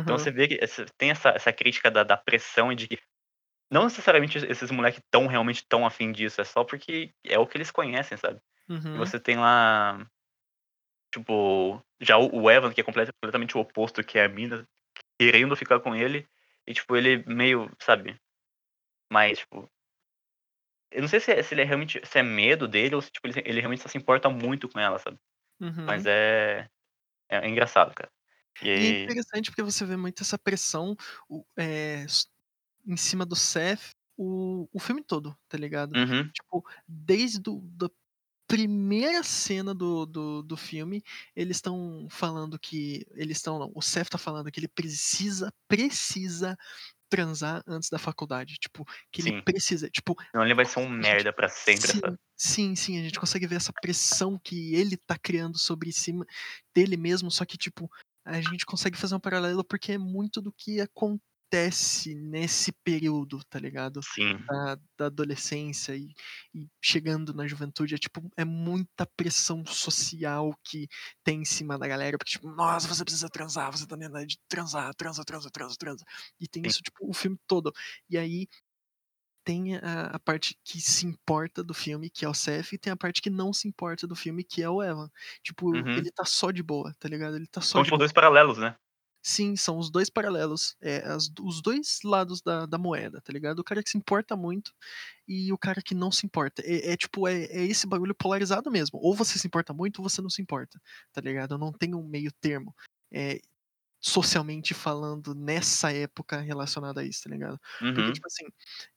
Então aham, você vê que tem essa, essa crítica da, da pressão e de que não necessariamente esses moleques tão realmente tão afim disso, é só porque é o que eles conhecem, sabe? Uhum, você tem lá, tipo, já o, o Evan, que é completa- completamente o oposto, que é a mina, querendo ficar com ele, e tipo, ele meio, sabe? Mas, tipo, eu não sei se, é- se ele é realmente, se é medo dele ou se tipo, ele, ele realmente só se importa muito com ela, sabe? Mas uhum. é, é, é engraçado, cara. E E é aí, interessante porque você vê muito essa pressão o- é, em cima do Seth o, o filme todo, tá ligado? uhum, Tipo, desde do, da primeira cena do, do, do filme, eles estão falando que. Eles estão. não, O Seth tá falando que ele precisa, precisa transar antes da faculdade. Tipo, que ele sim. precisa. Tipo, Senão ele vai ser um merda pra sempre, Sim, sabe? sim, sim, a gente consegue ver essa pressão que ele tá criando sobre cima dele mesmo, só que, tipo, a gente consegue fazer um paralelo porque é muito do que acontece nesse período, tá ligado? Sim, Da, da adolescência e, e chegando na juventude, é tipo, é muita pressão social que tem em cima da galera, porque, tipo, nossa, você precisa transar, você tá na de transar, transa, transa, transa, transa. E tem Sim. isso, tipo, o filme todo. E aí tem a, a parte que se importa do filme, que é o Seth, e tem a parte que não se importa do filme, que é o Evan. Tipo, Uhum. ele tá só de boa, tá ligado? Ele tá só São de tipo boa. dois paralelos, né? Sim, são os dois paralelos, é, as- os dois lados da, da moeda, tá ligado? O cara que se importa muito e o cara que não se importa. É, é tipo, é, é esse bagulho polarizado mesmo. Ou você se importa muito ou você não se importa, tá ligado? Não tem um meio termo. É, socialmente falando, nessa época relacionada a isso, tá ligado? Porque, Uhum. tipo assim,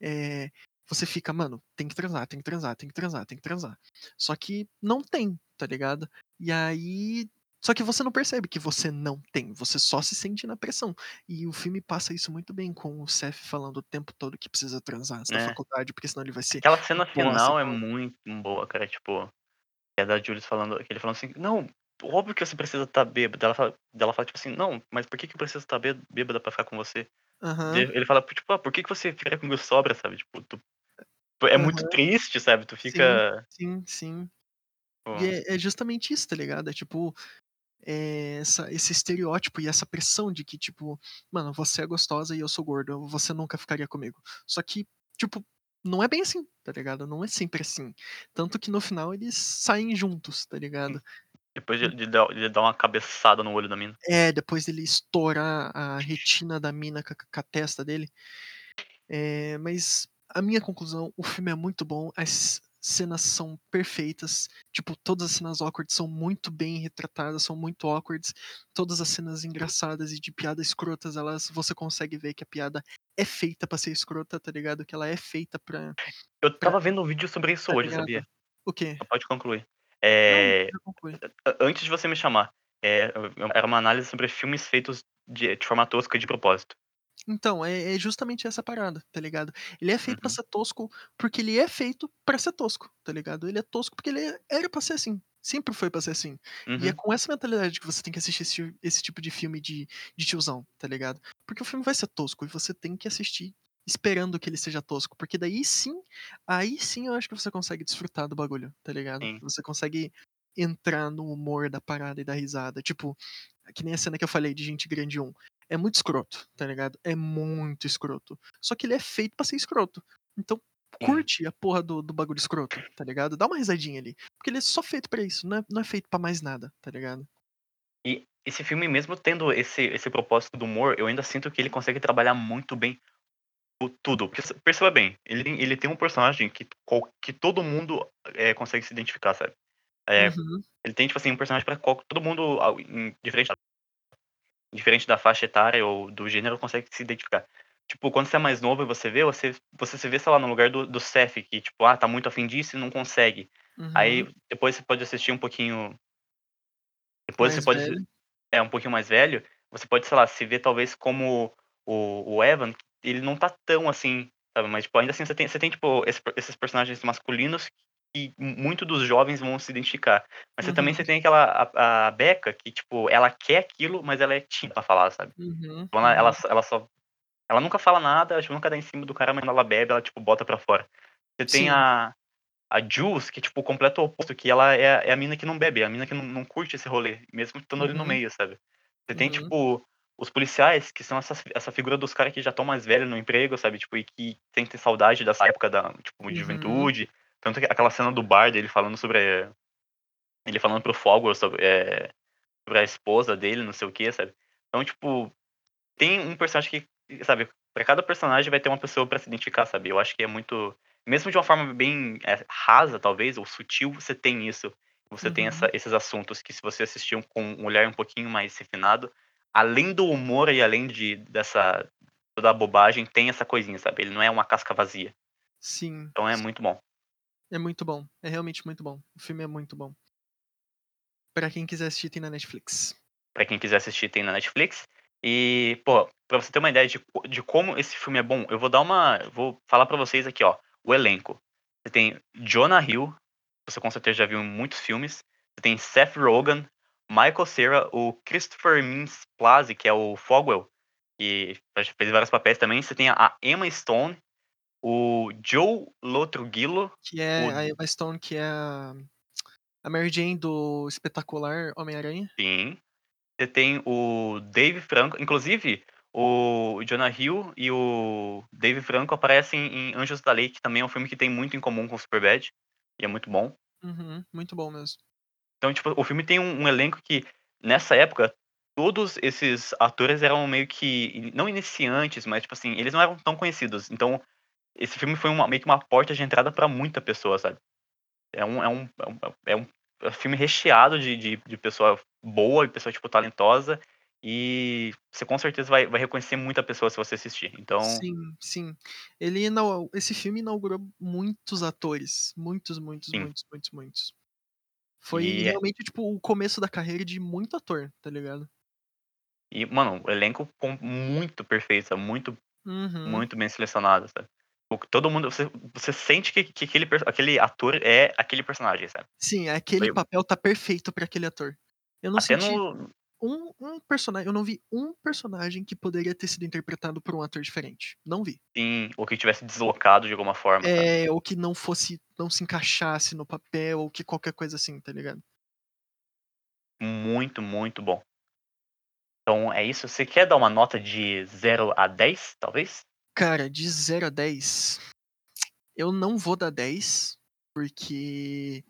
é, você fica, mano, tem que transar, tem que transar, tem que transar, tem que transar. Só que não tem, tá ligado? E aí. Só que você não percebe que você não tem, você só se sente na pressão. E o filme passa isso muito bem, com o Seth falando o tempo todo que precisa transar da É. faculdade, porque senão ele vai ser Aquela cena bosta final é muito boa, cara. Tipo, é da Julius falando, que ele falando assim, não, óbvio que você precisa estar bêbada. Ela fala, ela fala, tipo assim, não, mas por que, que eu preciso estar bê- bêbada pra ficar com você? Aham, Ele fala, tipo, ah, por que, que você fica comigo sobra, sabe? Tipo, tu- é muito aham. triste, sabe? Tu Sim, fica. sim, sim. pô, E é, é justamente isso, tá ligado? É tipo, é essa, esse estereótipo e essa pressão de que, tipo, mano, você é gostosa e eu sou gordo, você nunca ficaria comigo. Só que, tipo, não é bem assim, tá ligado? Não é sempre assim. Tanto que no final eles saem juntos, tá ligado? depois de, de dar, de dar uma cabeçada no olho da mina. É, depois dele estourar a retina da mina com a, com a testa dele. É, mas a minha conclusão, o filme é muito bom, as cenas são perfeitas. Tipo, todas as cenas awkward são muito bem retratadas, são muito awkward. Todas as cenas engraçadas e de piada escrotas, elas você consegue ver que a piada é feita para ser escrota, tá ligado? Que ela é feita pra. Eu tava vendo um vídeo sobre isso Tá hoje, ligado? sabia? O quê? Pode concluir. Não, É, a- Antes de você me chamar, é, era uma análise sobre filmes feitos de, de forma tosca de propósito. Então, é, é justamente essa parada, tá ligado? Ele é feito pra Uhum. ser tosco porque ele é feito pra ser tosco, tá ligado? Ele é tosco porque ele é- era pra ser assim. Sempre foi pra ser assim. E é Uhum. com essa mentalidade que você tem que assistir esse, esse tipo de filme de, de tiozão, tá ligado? Porque o filme vai ser tosco e você tem que assistir esperando que ele seja tosco. Porque daí sim, aí sim eu acho que você consegue desfrutar do bagulho, tá ligado? Sim. Você consegue entrar no humor da parada e da risada. Tipo, que nem a cena que eu falei de Gente Grande 1. É muito escroto, tá ligado? É muito escroto. Só que ele é feito pra ser escroto. Então, curte a porra do, do bagulho escroto, tá ligado? Dá uma risadinha ali. Porque ele é só feito pra isso, não é, não é feito pra mais nada, tá ligado? E esse filme, mesmo tendo esse, esse propósito do humor, eu ainda sinto que ele consegue trabalhar muito bem o tudo. Porque, Perceba bem, ele, ele tem um personagem que, que todo mundo é, consegue se identificar, sabe? É, Uhum, Ele tem, tipo assim, um personagem pra qual, todo mundo, em- diferente, diferente da faixa etária ou do gênero, consegue se identificar. Tipo, quando você é mais novo e você vê, você, você se vê, sei lá, no lugar do, do Seth, que, tipo, ah, tá muito afim disso e não consegue. uhum. Aí, depois você pode assistir um pouquinho... Depois Mais você pode... velho. É, um pouquinho mais velho, você pode, sei lá, se ver talvez como o, o Evan, ele não tá tão assim, sabe? Mas, tipo, ainda assim, você tem, você tem tipo, esse- esses personagens masculinos que muito dos jovens vão se identificar. Mas você também Uhum. você tem aquela, a, a Becca, que, tipo, ela quer aquilo, mas ela é tímida pra falar, sabe? Uhum, Então, ela, ela, uhum. só- ela só... Ela nunca fala nada, ela nunca dá em cima do cara, mas quando ela bebe, ela, tipo, bota pra fora. Você tem Sim. a... A Jules, que é tipo o completo oposto, que ela é, é a mina que não bebe, é a mina que não, não curte esse rolê, mesmo estando ali no Uhum. meio, sabe? Você tem, Uhum. tipo, os policiais, que são essa, essa figura dos caras que já estão mais velhos no emprego, sabe? Tipo, e que sentem saudade dessa época da, tipo, de Uhum. juventude. Tanto que aquela cena do bar dele falando sobre. Ele falando pro Fogel sobre, eh, sobre a esposa dele, não sei o que, sabe? Então, tipo, tem um personagem que, sabe, pra cada personagem vai ter uma pessoa pra se identificar, sabe? Eu acho que é muito. Mesmo de uma forma bem eh, rasa, talvez, ou sutil, você tem isso. Você tem Uhum. essa- esses assuntos que, se você assistir com um olhar um pouquinho mais refinado, além do humor e além de dessa toda a bobagem, tem essa coisinha, sabe? Ele não é uma casca vazia. Sim. Então é muito bom. É muito bom. É realmente muito bom. O filme é muito bom. Pra quem quiser assistir, tem na Netflix. Pra quem quiser assistir, tem na Netflix. E, pô, pra você ter uma ideia de, de como esse filme é bom, eu vou dar uma. Vou falar pra vocês aqui, ó. O elenco. Você tem Jonah Hill, você com certeza já viu em muitos filmes. Você tem Seth Rogen, Michael Cera, o Christopher Mintz Plasse, que é o Fogwell, que fez vários papéis também. Você tem a Emma Stone, o Joe Lotrugillo, Que é O- a Emma Stone, que é a, a Mary Jane do espetacular Homem-Aranha. Sim. Você tem o Dave Franco. Inclusive, o Jonah Hill e o Dave Franco aparecem em Anjos da Lei, que também é um filme que tem muito em comum com Superbad. E é muito bom. Uhum, muito bom mesmo. Então, tipo, o filme tem um, um elenco que, nessa época, todos esses atores eram meio que. Não iniciantes, mas, tipo assim, eles não eram tão conhecidos. Então, esse filme foi uma- meio que uma porta de entrada pra muita pessoa, sabe? É um, é um, é um, é um é um filme recheado de, de, de pessoa boa e pessoa, tipo, talentosa. E você com certeza vai, vai reconhecer muita pessoa se você assistir. Então, Sim, sim. Ele inau- esse filme inaugurou muitos atores. Muitos, muitos, Sim. muitos, muitos, muitos. Foi E- realmente, tipo, o começo da carreira de muito ator, tá ligado? e, mano, o elenco muito perfeito? Muito, Uhum. muito bem selecionado, sabe? O- Todo mundo, você, você sente que, que aquele, aquele ator é aquele personagem, sabe? Sim, aquele Foi- papel tá perfeito pra aquele ator. Eu não Até senti no. um, um personagem, eu não vi um personagem que poderia ter sido interpretado por um ator diferente. Não vi. Sim, ou que tivesse deslocado de alguma forma, sabe? É, ou que não fosse, não se encaixasse no papel, ou que qualquer coisa assim, tá ligado? Muito, muito bom. Então é isso. Você quer dar uma nota de 0 a 10, talvez? Cara, de 0 a 10, eu não vou dar 10, porque.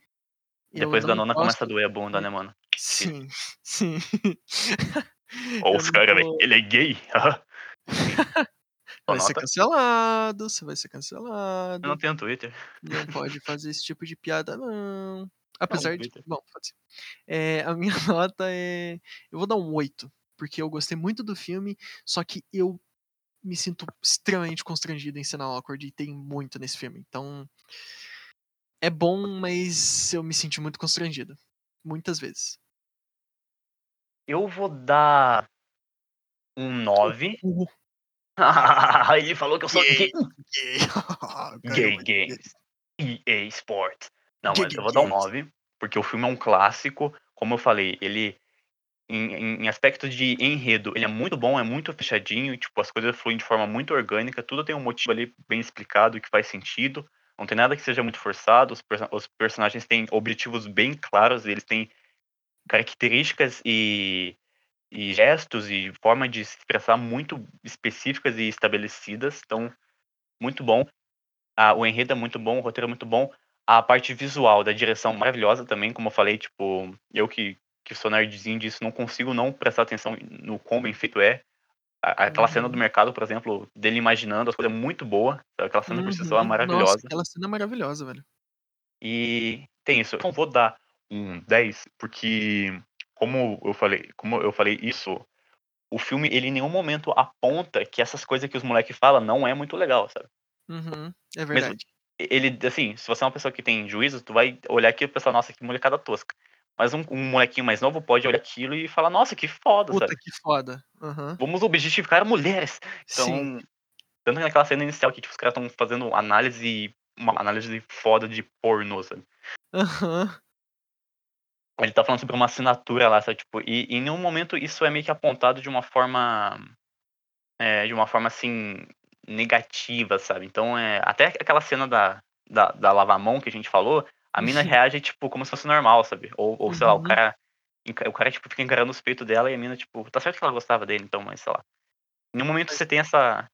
Depois da não nona começa a doer a bunda, né, mano? Sim, sim. Ou Eu os não caras, velho, ele é gay. Vai ser cancelado, você vai ser Eu não cancelado. tenho Twitter. Não pode fazer esse tipo de piada, não. Apesar de. Twitter. Bom, pode ser. É, a minha nota é. Eu vou dar um 8, porque eu gostei muito do filme, só que eu me sinto extremamente constrangido em cena awkward e tem muito nesse filme. Então. É bom, mas eu me senti muito constrangido. Muitas vezes. Eu vou dar um 9. Uh, Ele falou que eu sou Gay. gay. gay. EA Sports. Não, Gay mas eu vou dar um Games. 9, porque o filme é um clássico. Como eu falei, ele. Em, em, aspecto de enredo, ele é muito bom, é muito fechadinho, tipo, as coisas fluem de forma muito orgânica, tudo tem um motivo ali bem explicado que faz sentido. Não tem nada que seja muito forçado, os, os personagens têm objetivos bem claros, eles têm características e, e gestos e forma de se expressar muito específicas e estabelecidas. Então, muito bom. Ah, o enredo é muito bom, o roteiro é muito bom. A parte visual da direção maravilhosa também, como eu falei, tipo, eu que, que sou nerdzinho disso, não consigo não prestar atenção no quão bem feito é. Aquela cena do Uhum. mercado, por exemplo, dele imaginando as coisas é muito boa. Aquela cena por si só é Uhum. maravilhosa. Nossa, aquela cena é maravilhosa, velho. E tem isso. Eu não vou dar um 10, porque como eu falei, como eu falei isso, o filme ele em nenhum momento aponta que essas coisas que os moleques falam não é muito legal, sabe? Uhum. É Mesmo verdade. ele assim, se você é uma pessoa que tem juízo, tu vai olhar aquilo e pensar, nossa, que molecada tosca. Mas um, um molequinho mais novo pode olhar aquilo e falar, nossa, que foda, Puta sabe? que foda. Aham. Vamos objetificar mulheres. Sim. Então, tanto que naquela cena inicial que tipo, os caras estão fazendo análise, uma análise foda de pornô, sabe? Aham. Ele tá falando sobre uma assinatura lá, sabe? Tipo, e, e em nenhum momento isso é meio que apontado de uma forma. é, de uma forma assim. negativa, sabe? Então é. Até aquela cena da, da, da lavamão que a gente falou, a mina Uhum. reage, tipo, como se fosse normal, sabe? Ou, ou sei lá, o Uhum. cara. O cara, tipo, fica encarando os peitos dela e a mina, tipo, tá certo que ela gostava dele, então, mas sei lá. Em nenhum momento você tem essa.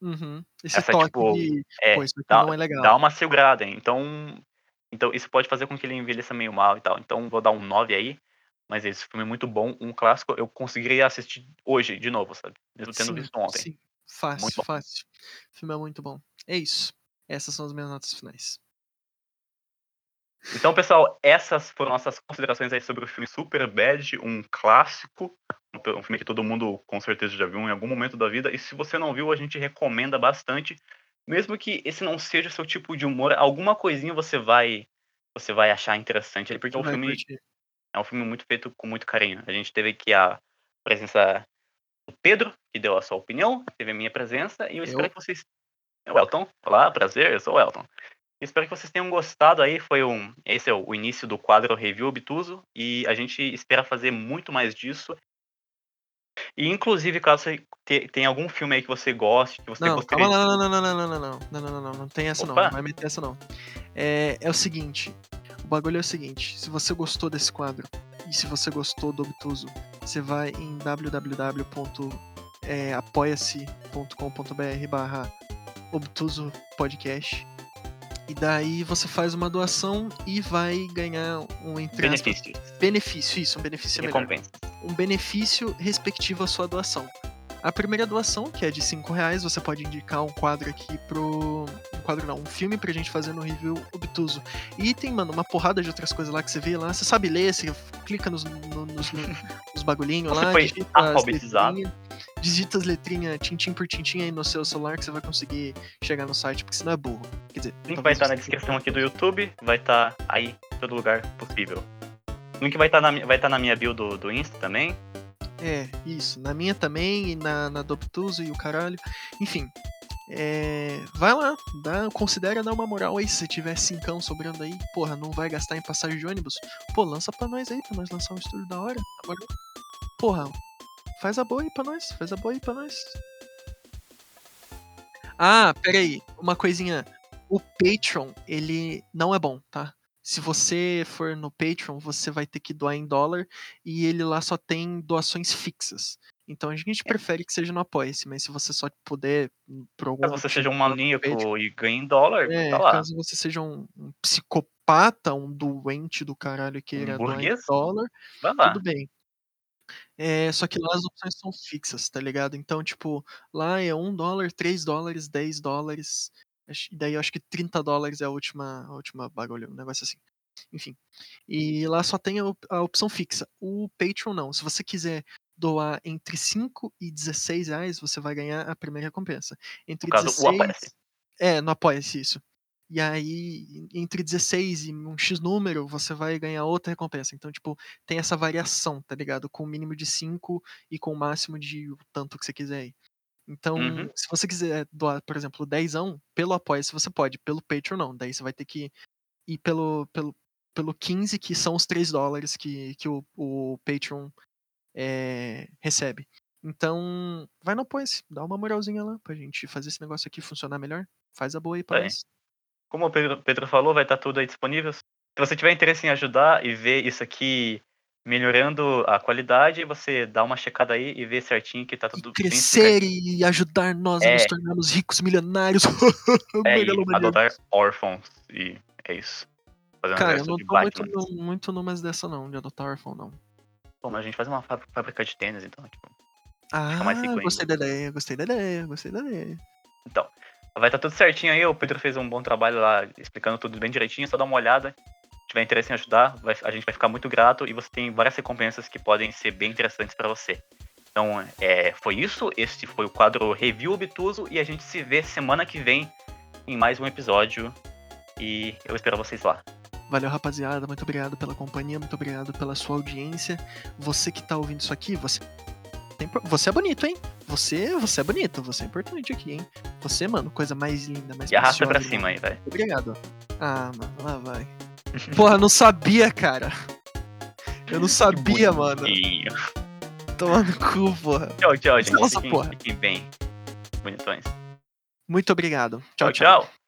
Uhum. Esse Essa, toque tipo, de. É, Pô, isso aqui dá, não é legal. dá uma segurada, hein? Então, então isso pode fazer com que ele envelheça meio mal e tal. Então vou dar um 9 aí. Mas esse filme é muito bom, um clássico. Eu conseguiria assistir hoje de novo, sabe? Mesmo tendo Sim, visto ontem. sim. Fácil, fácil. O filme é muito bom. É isso. Essas são as minhas notas finais. Então, pessoal, essas foram nossas considerações aí sobre o filme Super Bad, um clássico. Um filme que todo mundo com certeza já viu em algum momento da vida. E se você não viu, a gente recomenda bastante. Mesmo que esse não seja o seu tipo de humor, alguma coisinha você vai você vai achar interessante porque é um filme curtir. É um filme muito feito com muito carinho. A gente teve aqui a presença do Pedro, que deu a sua opinião, teve a minha presença, e eu espero Eu. que vocês. É o Elton. Olá, prazer, eu sou o Elton. Espero que vocês tenham gostado aí. Foi um. Esse é o início do quadro Review Obtuso. E a gente espera fazer muito mais disso. E inclusive, caso você te- tenha algum filme aí que você goste, que você Não, gostaria calma não, não, não, não, não, não, não, não, não, não, não, não tem essa não, Opa. não vai meter essa não. É, é o seguinte, o bagulho é o seguinte, se você gostou desse quadro e se você gostou do Obtuso, você vai em www.apoia-se.com.br barra Obtuso Podcast e daí você faz uma doação e vai ganhar um entre aspas, Benefícios. benefício, isso, um benefício é melhor Recompensa. um benefício respectivo à sua doação. A primeira doação, que é de 5 reais, você pode indicar um quadro aqui pro. Um quadro não, um filme pra gente fazer no review obtuso. E tem, mano, uma porrada de outras coisas lá que você vê lá. Você sabe ler, você clica nos, no- nos, nos bagulhinhos Você lá, foi digita as alfabetizado. Digita as letrinhas tintim por tintim aí no seu celular que você vai conseguir chegar no site, porque senão é burro. Quer dizer, O link vai estar na você- descrição aqui do YouTube, vai estar aí em todo lugar possível. O link vai estar na, mi- vai estar na minha bio do, do Insta também. É, isso. Na minha também, e na, na do Obtuso e o caralho. Enfim. é, vai lá, dá, considera dar uma moral aí. Se você tiver cincão sobrando aí, porra, não vai gastar em passagem de ônibus. Pô, lança pra nós aí, pra nós lançar um estúdio da hora. Agora, porra, faz a boa aí pra nós, faz a boa aí pra nós. Ah, peraí, uma coisinha. O Patreon, ele não é bom, tá? Se você for no Patreon, você vai ter que doar em dólar e ele lá só tem doações fixas. Então a gente prefere que seja no Apoia-se, mas se você só puder, hum, por algum Caso você seja um maníaco Patreon, e ganhe em dólar, é, tá lá. caso você seja um, um psicopata, um doente do caralho e queira doar em dólar, Vai lá. tudo bem. É, só que lá as opções são fixas, tá ligado? Então, tipo, lá é 1 dólar, 3 dólares, 10 dólares. E daí eu acho que 30 dólares é a última, a última bagulho, um negócio assim. Enfim. E lá só tem a, op- a opção fixa. O Patreon não. Se você quiser doar entre 5 e 16 reais, você vai ganhar a primeira recompensa. Entre No caso, o 16 Apoia-se. É, no Apoia-se isso. E aí, entre 16 e um X número, você vai ganhar outra recompensa. Então, tipo, tem essa variação, tá ligado? Com o mínimo de 5 e com o máximo de o tanto que você quiser aí. Então, Uhum. se você quiser doar, por exemplo, 10 pelo Apoia-se você pode, pelo Patreon não. Daí você vai ter que ir pelo, pelo, pelo 15, que são os 3 dólares que, que o, o Patreon é, recebe. Então, vai no Apoia-se, dá uma moralzinha lá pra gente fazer esse negócio aqui funcionar melhor. Faz a boa aí pra Bem. nós. Como o Pedro, Pedro falou, vai estar tudo aí disponível. Se você tiver interesse em ajudar e ver isso aqui melhorando a qualidade, você dá uma checada aí e vê certinho que tá E tudo bem crescer e ajudar nós a nos É. tornarmos ricos milionários. É, e adotar órfãos. E é isso. Fazer Cara, eu não tô muito, no- muito numas dessa não, de adotar órfão não. Pô, mas a gente faz uma fá- fábrica de tênis, então. Tipo, Ah, gostei da ideia, gostei da ideia, gostei da ideia. Então, vai estar tudo certinho aí. O Pedro fez um bom trabalho lá, explicando tudo bem direitinho. Só dá uma olhada. Se tiver interesse em ajudar, vai- a gente vai ficar muito grato. E você tem várias recompensas que podem ser bem interessantes para você. Então, é, foi isso. Este foi o quadro Review Obtuso. E a gente se vê semana que vem em mais um episódio. E eu espero vocês lá. Valeu, rapaziada. Muito obrigado pela companhia, muito obrigado pela sua audiência. Você que tá ouvindo isso aqui, você. Você é bonito, hein? Você, você é bonito, você é importante aqui, hein? Você, mano, coisa mais linda, mais E arrasta pra cima aí, velho. Obrigado. Ah, mano, lá vai. Porra, não sabia, cara. Eu não sabia, mano. Bonitinho. Toma no cu, porra. Tchau, tchau, gente. Nossa, Fiquem, porra. fiquem bem. Bonitões. Muito obrigado. Tchau, tchau. tchau. tchau.